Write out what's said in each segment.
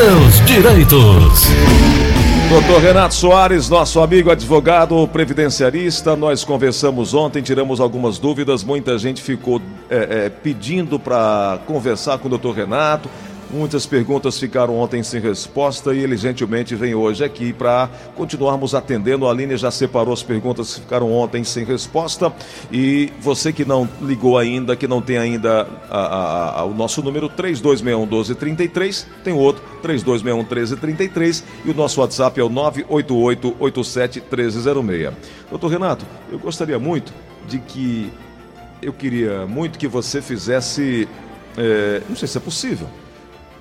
seus direitos. Doutor Renato Soares, nosso amigo advogado previdenciarista, nós conversamos ontem, tiramos algumas dúvidas, muita gente ficou é, é, pedindo para conversar com o doutor Renato, Muitas perguntas ficaram ontem sem resposta e ele gentilmente vem hoje aqui para continuarmos atendendo. A Aline já separou as perguntas que ficaram ontem sem resposta. E você que não ligou ainda, que não tem ainda a, a, a, o nosso número 3261 1233, tem outro 3261 1333 e o nosso WhatsApp é o 988 87 1306. Doutor Renato, eu gostaria muito de que eu queria muito que você fizesse. É, não sei se é possível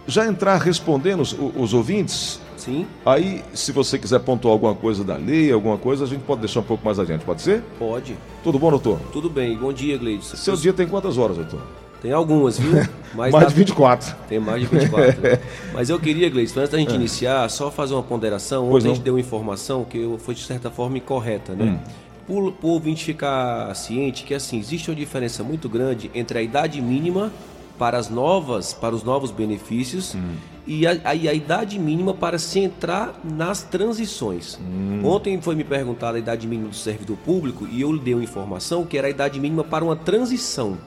já entrar respondendo os, os, ouvintes? Sim. Aí, se você quiser pontuar alguma coisa da lei, alguma coisa, a gente pode deixar um pouco mais adiante, pode ser? Pode. Tudo bom, doutor? Tudo bem. Bom dia, Gleidson. Seu dia tem quantas horas, doutor? Tem algumas, viu? mais de 24. Tem mais de 24. né? Mas eu queria, Gleison, antes da gente é. iniciar, só fazer uma ponderação. Ontem a gente deu uma informação que foi de certa forma incorreta, né? Hum. Por, por ouvinte ficar ciente que assim, existe uma diferença muito grande entre a idade mínima para as novas, para os novos benefícios hum. e a, a, a, idade mínima para se entrar nas transições. Hum. Ontem foi me perguntada a idade mínima do servidor público e eu lhe dei uma informação que era a idade mínima para uma transição.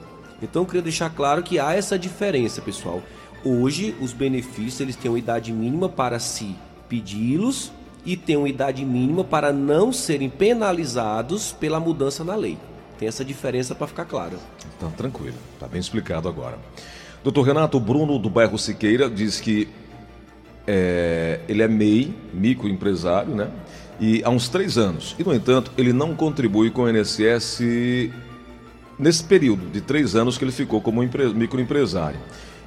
Então eu queria deixar claro que há essa diferença, pessoal. Hoje os benefícios eles têm uma idade mínima para se pedi-los e têm uma idade mínima para não serem penalizados pela mudança na lei. Tem essa diferença para ficar claro. Então, tranquilo. Está bem explicado agora. Doutor Renato Bruno, do bairro Siqueira, diz que é, ele é MEI, microempresário, né? E há uns três anos. E, no entanto, ele não contribui com o INSS nesse período de três anos que ele ficou como microempresário.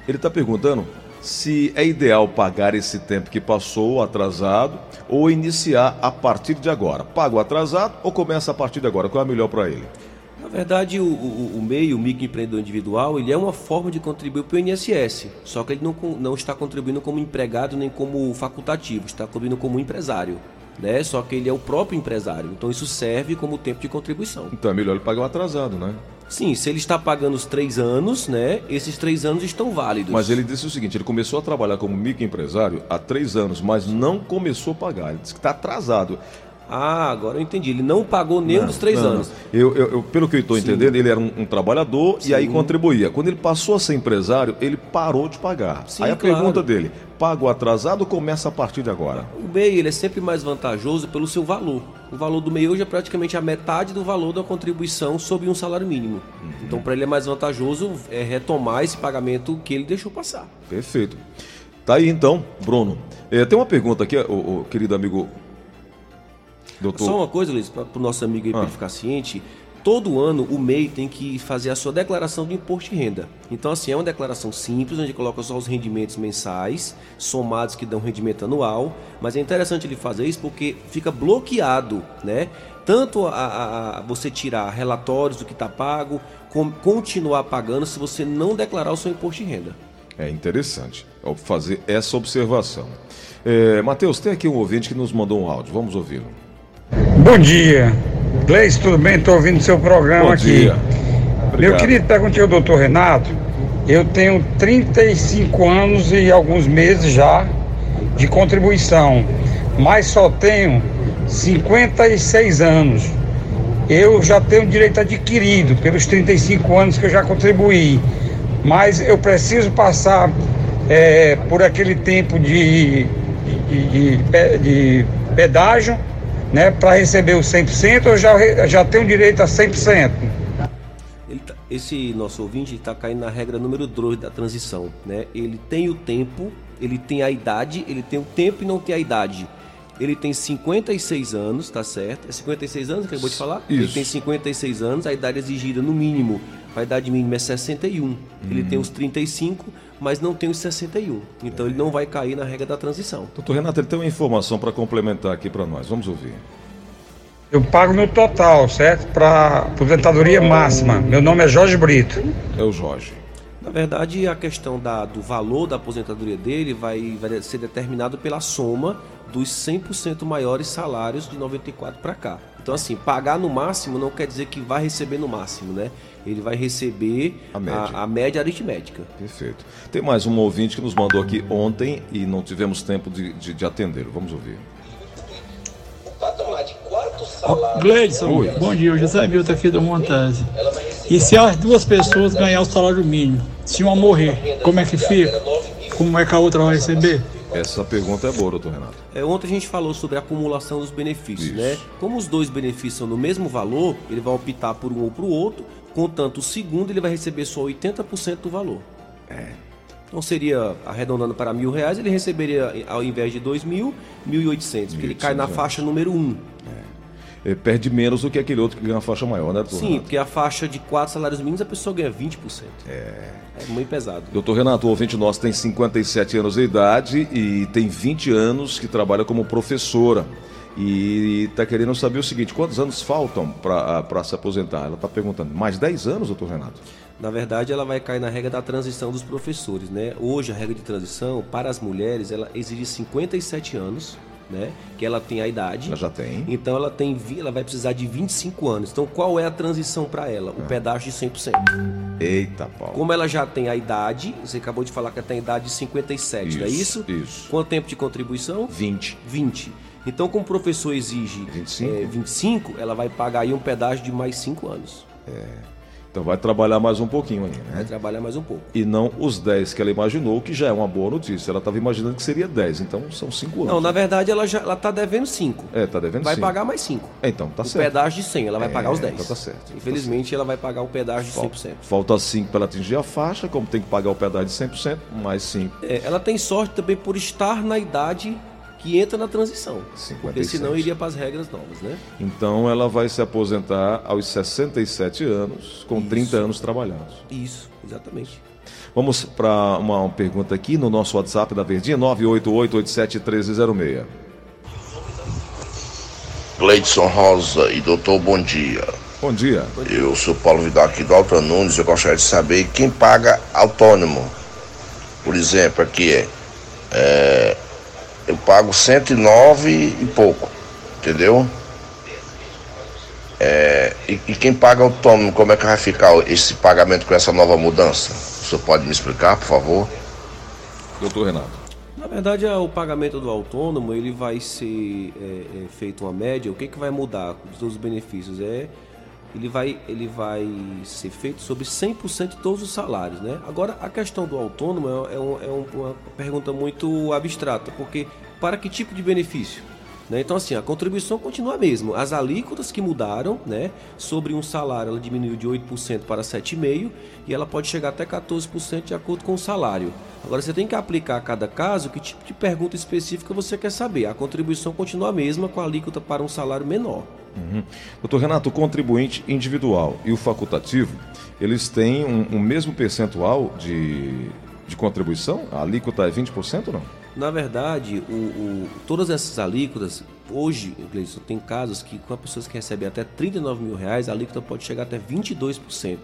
Ele está perguntando se é ideal pagar esse tempo que passou atrasado ou iniciar a partir de agora. Pago atrasado ou começa a partir de agora? Qual é a melhor para ele? Na verdade, o, o, o meio, o microempreendedor individual, ele é uma forma de contribuir para o INSS, só que ele não, não está contribuindo como empregado nem como facultativo, está contribuindo como empresário. Né? Só que ele é o próprio empresário, então isso serve como tempo de contribuição. Então é melhor ele pagar o atrasado, né? Sim, se ele está pagando os três anos, né? Esses três anos estão válidos. Mas ele disse o seguinte: ele começou a trabalhar como microempresário há três anos, mas não começou a pagar. Ele disse que está atrasado. Ah, agora eu entendi. Ele não pagou nenhum não, dos três não, anos. Eu, eu, eu, pelo que eu estou entendendo, ele era um, um trabalhador Sim. e aí contribuía. Quando ele passou a ser empresário, ele parou de pagar. Sim, aí a claro. pergunta dele: pago atrasado ou começa a partir de agora? O MEI ele é sempre mais vantajoso pelo seu valor. O valor do MEI hoje é praticamente a metade do valor da contribuição sobre um salário mínimo. Uhum. Então, para ele é mais vantajoso é retomar esse pagamento que ele deixou passar. Perfeito. Tá aí então, Bruno. É, tem uma pergunta aqui, o, o querido amigo Doutor... Só uma coisa, Luiz, para o nosso amigo aí ah. ficar ciente. Todo ano o MEI tem que fazer a sua declaração de imposto de renda. Então, assim, é uma declaração simples, onde coloca só os rendimentos mensais, somados que dão rendimento anual. Mas é interessante ele fazer isso porque fica bloqueado, né? Tanto a, a, a você tirar relatórios do que está pago, como continuar pagando se você não declarar o seu imposto de renda. É interessante fazer essa observação. É, Matheus, tem aqui um ouvinte que nos mandou um áudio. Vamos ouvi-lo. Bom dia. Gleice, tudo bem? Estou ouvindo seu programa Bom aqui. Dia. Obrigado. Eu queria perguntar ao doutor Renato. Eu tenho 35 anos e alguns meses já de contribuição, mas só tenho 56 anos. Eu já tenho direito adquirido pelos 35 anos que eu já contribuí, mas eu preciso passar é, por aquele tempo de, de, de, de pedágio né, para receber os 100%, eu já, já tenho direito a 100%. Ele tá, esse nosso ouvinte está caindo na regra número 2 da transição. Né? Ele tem o tempo, ele tem a idade, ele tem o tempo e não tem a idade. Ele tem 56 anos, tá certo? É 56 anos que acabou de falar? Isso. Ele tem 56 anos, a idade exigida no mínimo, a idade mínima é 61. Hum. Ele tem os 35, mas não tem os 61. Então é. ele não vai cair na regra da transição. Doutor Renato, ele tem uma informação para complementar aqui para nós. Vamos ouvir. Eu pago no total, certo? Para aposentadoria máxima. Meu nome é Jorge Brito. É o Jorge. Na verdade, a questão da, do valor da aposentadoria dele vai, vai ser determinado pela soma dos 100% maiores salários de 94 para cá. Então, assim, pagar no máximo não quer dizer que vai receber no máximo, né? Ele vai receber a média, a, a média aritmética. Perfeito. Tem mais um ouvinte que nos mandou aqui ontem e não tivemos tempo de, de, de atendê-lo. Vamos ouvir. Gleidson, bom dia. O José Milton aqui do Montese. E se as duas pessoas ganhar o salário mínimo, se uma morrer, como é que fica? Como é que a outra vai receber? Essa pergunta é boa, doutor Renato. É, ontem a gente falou sobre a acumulação dos benefícios, Isso. né? Como os dois benefícios são no mesmo valor, ele vai optar por um ou para o outro, contanto o segundo ele vai receber só 80% do valor. É. Então seria, arredondando para mil reais, ele receberia, ao invés de dois mil, mil e oitocentos, porque ele cai na faixa número um. É. perde menos do que aquele outro que ganha uma faixa maior, né, doutor Sim, Renato? porque a faixa de quatro salários mínimos a pessoa ganha 20%. É. É muito pesado. Doutor Renato, o ouvinte nosso tem 57 anos de idade e tem 20 anos que trabalha como professora. E está querendo saber o seguinte: quantos anos faltam para se aposentar? Ela está perguntando, mais 10 anos, doutor Renato? Na verdade, ela vai cair na regra da transição dos professores, né? Hoje, a regra de transição, para as mulheres, ela exige 57 anos né? Que ela tem a idade. Ela já tem. Então ela tem, ela vai precisar de 25 anos. Então qual é a transição para ela? O ah. pedágio de 100%. Eita, Paulo. Como ela já tem a idade, você acabou de falar que ela tem a idade de 57, isso, não é isso? Isso. Quanto tempo de contribuição? 20. 20. Então, como o professor exige 25, é, 25 ela vai pagar aí um pedágio de mais 5 anos. É. Então vai trabalhar mais um pouquinho ainda. Né? Vai trabalhar mais um pouco. E não os 10 que ela imaginou, que já é uma boa notícia. Ela estava imaginando que seria 10, então são 5 anos. Não, na verdade ela já está devendo 5. É, está devendo 5. Vai cinco. pagar mais 5. É, então tá o certo. O pedágio de 100, ela vai é, pagar os 10. Então tá certo. Infelizmente tá certo. ela vai pagar o pedágio de 100%. Falta 5 para ela atingir a faixa, como tem que pagar o pedágio de 100%, mais 5. É, ela tem sorte também por estar na idade que entra na transição. 57. Porque senão iria para as regras novas, né? Então ela vai se aposentar aos 67 anos, com Isso. 30 anos trabalhados. Isso, exatamente. Vamos para uma, uma, pergunta aqui no nosso WhatsApp da Verdinha, 988871306. Gleidson Rosa e doutor, bom dia. Bom dia. Eu sou Paulo Vidal aqui do Alto Nunes. Eu gostaria de saber quem paga autônomo. Por exemplo, aqui é, é eu pago 109 e pouco, entendeu? É, e, e, quem paga autônomo, como é que vai ficar esse pagamento com essa nova mudança? O senhor pode me explicar, por favor? Doutor Renato. Na verdade, o pagamento do autônomo ele vai ser é, é, feito uma média. O que, que vai mudar dos benefícios? É ele vai, ele vai ser feito sobre 100% de todos os salários. Né? Agora, a questão do autônomo é, é, um, é uma pergunta muito abstrata, porque para que tipo de benefício? Né? Então, assim, a contribuição continua a mesma. As alíquotas que mudaram, né? sobre um salário, ela diminuiu de 8% para 7,5% e ela pode chegar até 14% de acordo com o salário. Agora, você tem que aplicar a cada caso que tipo de pergunta específica você quer saber. A contribuição continua a mesma com a alíquota para um salário menor. Uhum. Doutor Renato, o contribuinte individual e o facultativo, eles têm um, um mesmo percentual de, de contribuição? A alíquota é 20% ou não? Na verdade, o, o, todas essas alíquotas, hoje, Gleison, tem casos que com pessoas que recebem até 39 mil reais, a alíquota pode chegar até 22%.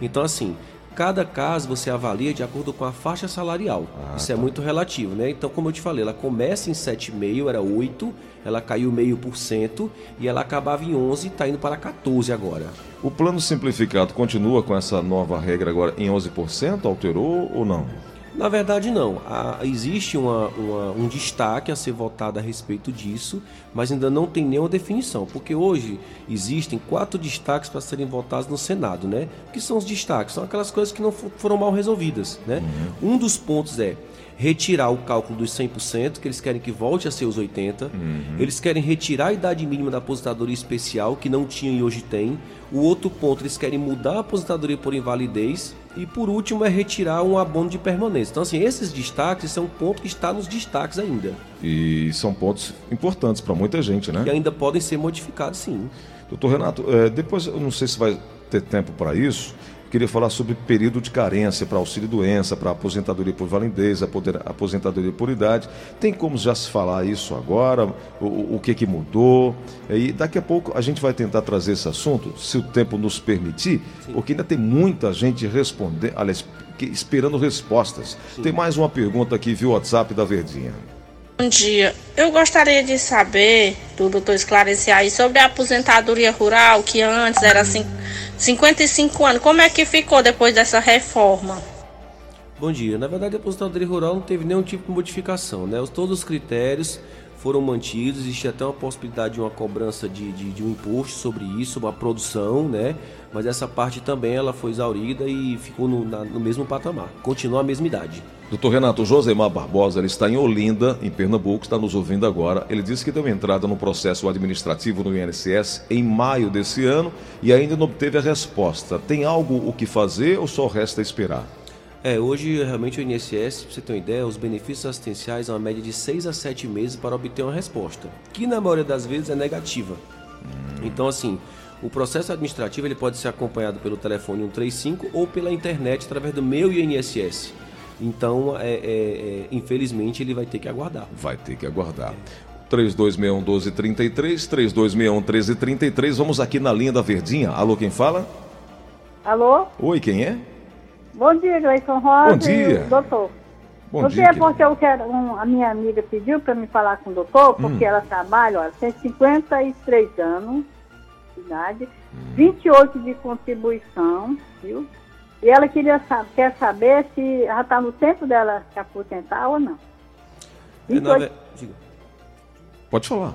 Então, assim, cada caso você avalia de acordo com a faixa salarial. Ah, Isso é tá. é muito relativo, né? Então, como eu te falei, ela começa em 7,5, era 8, ela caiu meio por cento e ela acabava em 11, está indo para 14 agora. O plano simplificado continua com essa nova regra agora em 11%? Alterou ou não? Na verdade, não. Há, existe uma, uma, um destaque a ser votado a respeito disso, mas ainda não tem nenhuma definição, porque hoje existem quatro destaques para serem votados no Senado, né? O que são os destaques? São aquelas coisas que não foram mal resolvidas, né? Uhum. Um dos pontos é retirar o cálculo dos 100%, que eles querem que volte a ser os 80%. Uhum. Eles querem retirar a idade mínima da aposentadoria especial, que não tinha e hoje tem. O outro ponto, eles querem mudar a aposentadoria por invalidez. E por último, é retirar um abono de permanência. Então, assim, esses destaques são um ponto que está nos destaques ainda. E são pontos importantes para muita gente, né? Que ainda podem ser modificados, sim. Doutor Renato, é, depois, eu não sei se vai ter tempo para isso, Queria falar sobre período de carência para auxílio-doença, para aposentadoria por validez, aposentadoria por idade. Tem como já se falar isso agora? O, o que, que mudou? E daqui a pouco a gente vai tentar trazer esse assunto, se o tempo nos permitir, Sim. porque ainda tem muita gente respondendo, aliás, esperando respostas. Sim. Tem mais uma pergunta aqui via WhatsApp da Verdinha. Bom dia. Eu gostaria de saber, do doutor esclarecer aí, sobre a aposentadoria rural, que antes era assim, 55 anos. Como é que ficou depois dessa reforma? Bom dia. Na verdade, a aposentadoria rural não teve nenhum tipo de modificação, né? Todos os critérios foram mantidos, existe até uma possibilidade de uma cobrança de, de, de um imposto sobre isso, uma produção, né? Mas essa parte também ela foi exaurida e ficou no, na, no mesmo patamar. Continua a mesma idade. Doutor Renato, Josemar Barbosa, ele está em Olinda, em Pernambuco, está nos ouvindo agora. Ele disse que deu entrada no processo administrativo no INSS em maio desse ano e ainda não obteve a resposta. Tem algo o que fazer ou só resta esperar? É, hoje realmente o INSS, para você ter uma ideia, os benefícios assistenciais são uma média de 6 a 7 meses para obter uma resposta, que na maioria das vezes é negativa. Hum. Então, assim, o processo administrativo ele pode ser acompanhado pelo telefone 135 ou pela internet através do meu INSS. Então, é, é, é, infelizmente, ele vai ter que aguardar. Vai ter que aguardar. 3261 1233, 3261 1333. Vamos aqui na linha da Verdinha. Alô, quem fala? Alô? Oi, quem é? Bom dia, Gleison Rosa. Bom dia. doutor. Bom Não dia. é porque eu quero, um, a minha amiga pediu para me falar com o doutor, porque hum. ela trabalha, olha, tem 53 anos de idade, hum. 28 de contribuição, viu? E ela queria quer saber se já está no tempo dela se aposentar ou não. 28... É, Pode falar.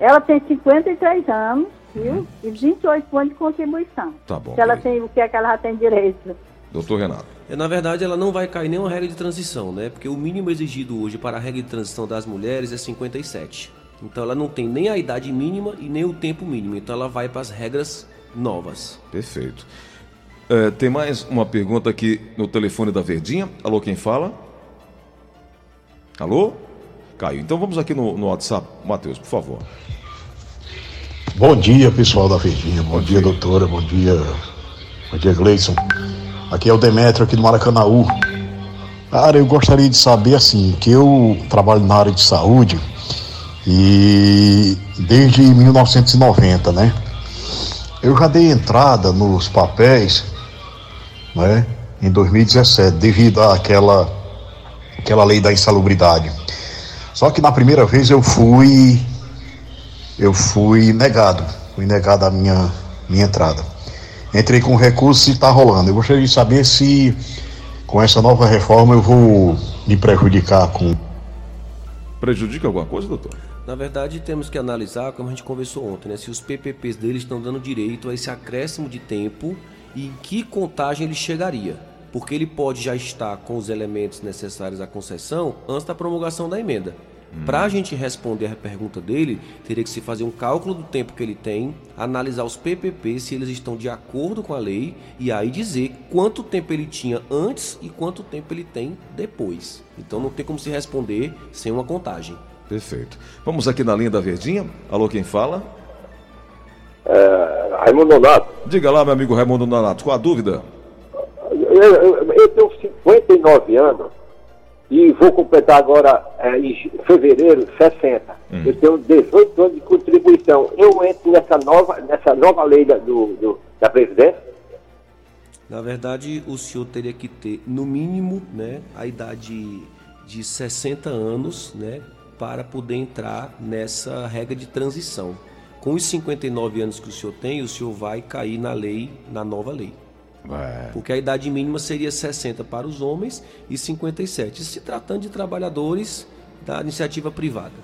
Ela tem 53 anos, viu? Uhum. E 28 anos de contribuição. Tá bom. Se ela tem o que é que ela já tem direito. Doutor Renato. É, na verdade, ela não vai cair nenhuma regra de transição, né? Porque o mínimo exigido hoje para a regra de transição das mulheres é 57. Então ela não tem nem a idade mínima e nem o tempo mínimo. Então ela vai para as regras novas. Perfeito. É, tem mais uma pergunta aqui no telefone da Verdinha. Alô, quem fala? Alô? Caio. Então vamos aqui no, no WhatsApp. Matheus, por favor. Bom dia, pessoal da Verdinha. Bom, Bom dia, dia, doutora. Bom dia, bom dia, Gleison. Aqui é o Demetrio, aqui do Maracanaú. Cara, eu gostaria de saber, assim, que eu trabalho na área de saúde e desde 1990, né? Eu já dei entrada nos papéis, né? Em 2017, devido àquela aquela lei da insalubridade. Só que na primeira vez eu fui eu fui negado, fui negado a minha minha entrada. Entrei com recurso e está rolando. Eu gostaria de saber se com essa nova reforma eu vou me prejudicar com. Prejudica alguma coisa, doutor? Na verdade, temos que analisar, como a gente conversou ontem, né, se os PPPs deles estão dando direito a esse acréscimo de tempo e em que contagem ele chegaria. Porque ele pode já estar com os elementos necessários à concessão antes da promulgação da emenda. Hum. Para a gente responder a pergunta dele, teria que se fazer um cálculo do tempo que ele tem, analisar os PPP se eles estão de acordo com a lei e aí dizer quanto tempo ele tinha antes e quanto tempo ele tem depois. Então não tem como se responder sem uma contagem. Perfeito. Vamos aqui na linha da Verdinha. Alô, quem fala? É, Raimundo Donato. Diga lá, meu amigo Raimundo Donato, qual a dúvida? Eu, eu, eu tenho 59 anos e vou completar agora é, em fevereiro 60. Hum. Eu tenho 18 anos de contribuição. Eu entro nessa nova, nessa nova lei da, do, do, da Previdência? Na verdade, o senhor teria que ter, no mínimo, né, a idade de 60 anos, né, para poder entrar nessa regra de transição. Com os 59 anos que o senhor tem, o senhor vai cair na lei, na nova lei. É. Porque a idade mínima seria 60 para os homens e 57, se tratando de trabalhadores da iniciativa privada.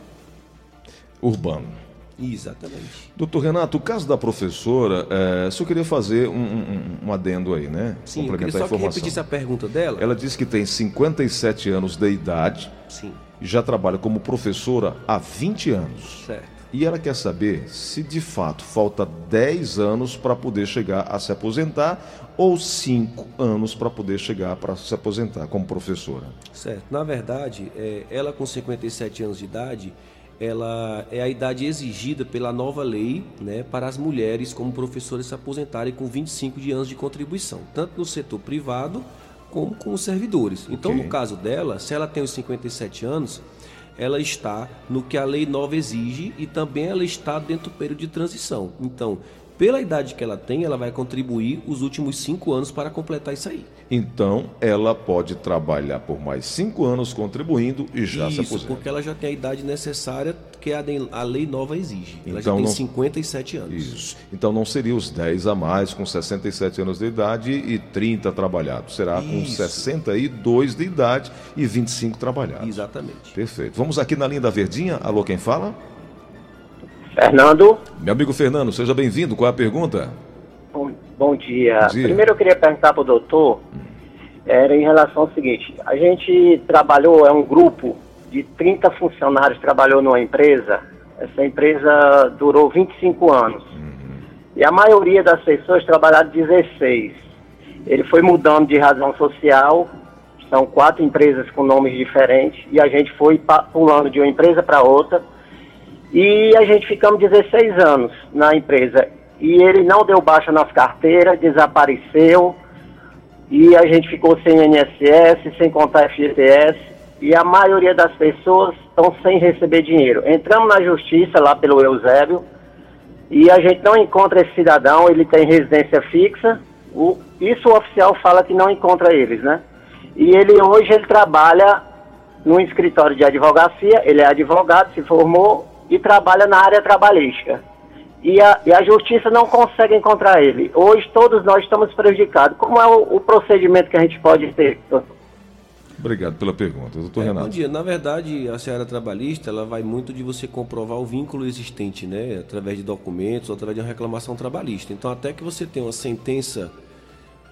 Urbano. Exatamente. Doutor Renato, o caso da professora, é, só queria fazer um, um, um adendo aí, né? Sim, Complementar eu queria só a informação. que a pergunta dela. Ela disse que tem 57 anos de idade. Sim. E já trabalha como professora há 20 anos. Certo. E ela quer saber se de fato falta 10 anos para poder chegar a se aposentar ou 5 anos para poder chegar para se aposentar como professora. Certo. Na verdade, é, ela com 57 anos de idade, ela é a idade exigida pela nova lei né, para as mulheres como professoras se aposentarem com 25 de anos de contribuição, tanto no setor privado como com os servidores. Então, okay. no caso dela, se ela tem os 57 anos, ela está no que a lei nova exige e também ela está dentro do período de transição. Então, pela idade que ela tem, ela vai contribuir os últimos cinco anos para completar isso aí. Então, ela pode trabalhar por mais cinco anos contribuindo e já isso, se aposenta. porque ela já tem a idade necessária que a, a lei nova exige. Ela Então já tem não- 57 anos. Isso. Então não seria os 10 a mais com 67 anos de idade e 30 trabalhados. Será com Isso. 62 de idade e 25 trabalhados. Exatamente. Perfeito. Vamos aqui na linha da Verdinha. Alô, quem fala? Fernando, Meu amigo Fernando, seja bem-vindo. Qual é a pergunta? bom, bom dia. Bom dia. Primeiro eu queria perguntar para o doutor, era em relação ao seguinte, a gente trabalhou, é um grupo de 30 funcionários, trabalhou numa empresa, essa empresa durou 25 anos. E a maioria das pessoas trabalharam 16. Ele foi mudando de razão social, são quatro empresas com nomes diferentes, e a gente foi pulando de uma empresa para outra. E a gente ficamos 16 anos na empresa. E ele não deu baixa nas carteiras, desapareceu. E a gente ficou sem INSS, sem contar FGTS. E a maioria das pessoas estão sem receber dinheiro. Entramos na justiça lá pelo Eusébio. E a gente não encontra esse cidadão, ele tem residência fixa. O, isso o oficial fala que não encontra eles, né? E ele hoje ele trabalha num escritório de advocacia, ele é advogado, se formou e trabalha na área trabalhística. E a, e a justiça não consegue encontrar ele. Hoje todos nós estamos prejudicados. Como é o, o procedimento que a gente pode ter? Obrigado pela pergunta. Doutor É, bom Renato. dia. Na verdade, a seara trabalhista ela vai muito de você comprovar o vínculo existente, né? Através de documentos, através de uma reclamação trabalhista. Então, até que você tenha uma sentença,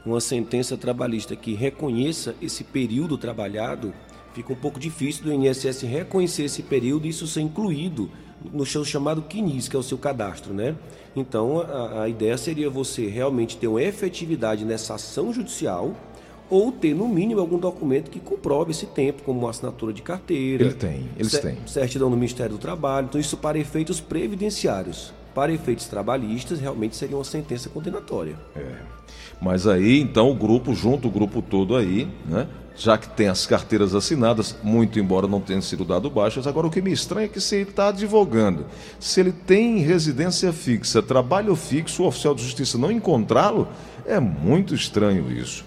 uma sentença trabalhista que reconheça esse período trabalhado, fica um pouco difícil do INSS reconhecer esse período e isso ser incluído no seu chamado CNIS, que é o seu cadastro, né? Então, a, a ideia seria você realmente ter uma efetividade nessa ação judicial ou ter, no mínimo, algum documento que comprove esse tempo, como uma assinatura de carteira. Ele tem, eles cer- têm. Certidão do Ministério do Trabalho. Então, isso para efeitos previdenciários. Para efeitos trabalhistas, realmente seria uma sentença condenatória. Mas aí, então, o grupo, junto o grupo todo aí, né? Já que tem as carteiras assinadas, muito embora não tenham sido dado baixas, agora o que me estranha é que se ele está advogando, se ele tem residência fixa, trabalho fixo, o oficial de justiça não encontrá-lo, é muito estranho isso.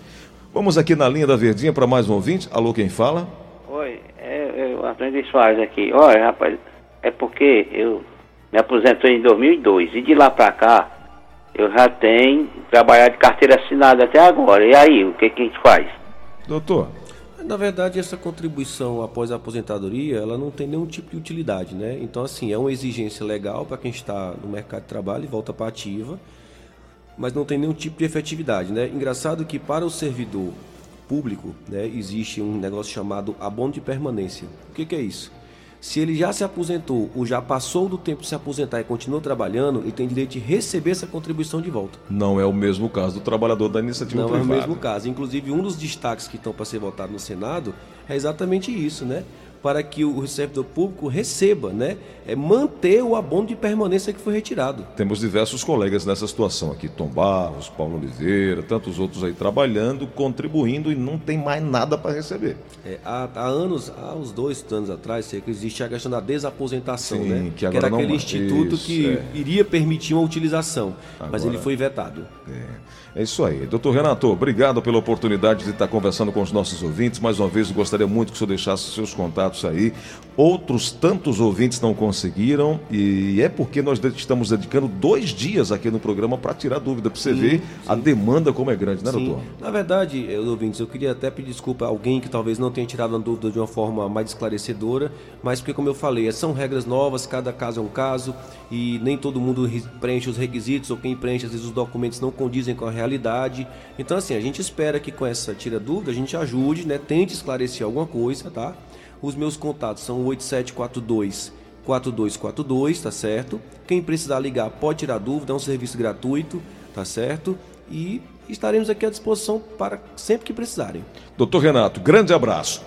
Vamos aqui na linha da Verdinha para mais um ouvinte. Alô, quem fala? Oi, é, é o Antônio de Soares aqui. Olha, rapaz, é porque eu me aposentei em 2002 e de lá pra cá eu já tenho trabalhado de carteira assinada até agora. E aí, o que, que a gente faz? Doutor. Na verdade, essa contribuição após a aposentadoria, ela não tem nenhum tipo de utilidade, né? Então, assim, é uma exigência legal para quem está no mercado de trabalho e volta para a ativa, mas não tem nenhum tipo de efetividade, né? Engraçado que para o servidor público, né, existe um negócio chamado abono de permanência. O que, que é isso? Se ele já se aposentou ou já passou do tempo de se aposentar e continuou trabalhando, ele tem direito de receber essa contribuição de volta. Não é o mesmo caso do trabalhador da iniciativa Não é o privada. mesmo caso. Inclusive, um dos destaques que estão para ser votado no Senado é exatamente isso, né? Para que o servidor público receba, né? É manter o abono de permanência que foi retirado. Temos diversos colegas nessa situação aqui, Tom Barros, Paulo Oliveira, tantos outros aí trabalhando, contribuindo e não tem mais nada para receber. É, há, há anos, há uns dois anos atrás, que existe a questão da desaposentação, Sim, né? que agora era não aquele mais. instituto Isso, que é. iria permitir uma utilização, mas Agora- ele foi vetado. É isso aí. Doutor Renato, obrigado pela oportunidade de estar conversando com os nossos ouvintes. Mais uma vez, gostaria muito que o senhor deixasse seus contatos aí. Outros tantos ouvintes não conseguiram e é porque nós estamos dedicando dois dias aqui no programa para tirar dúvida, para você Sim, ver a demanda como é grande, né, Sim. doutor? Na verdade, eh, ouvintes, eu queria até pedir desculpa a alguém que talvez não tenha tirado a dúvida de uma forma mais esclarecedora, mas porque, como eu falei, são regras novas, cada caso é um caso e nem todo mundo re- preenche os requisitos ou quem preenche, às vezes os documentos não condizem com a realidade. Então, assim, a gente espera que com essa tira dúvida a gente ajude, né? Tente esclarecer alguma coisa, tá? Os meus contatos são 8742 4242, tá certo? Quem precisar ligar pode tirar dúvida, é um serviço gratuito, tá certo? E estaremos aqui à disposição para sempre que precisarem. Doutor Renato, grande abraço.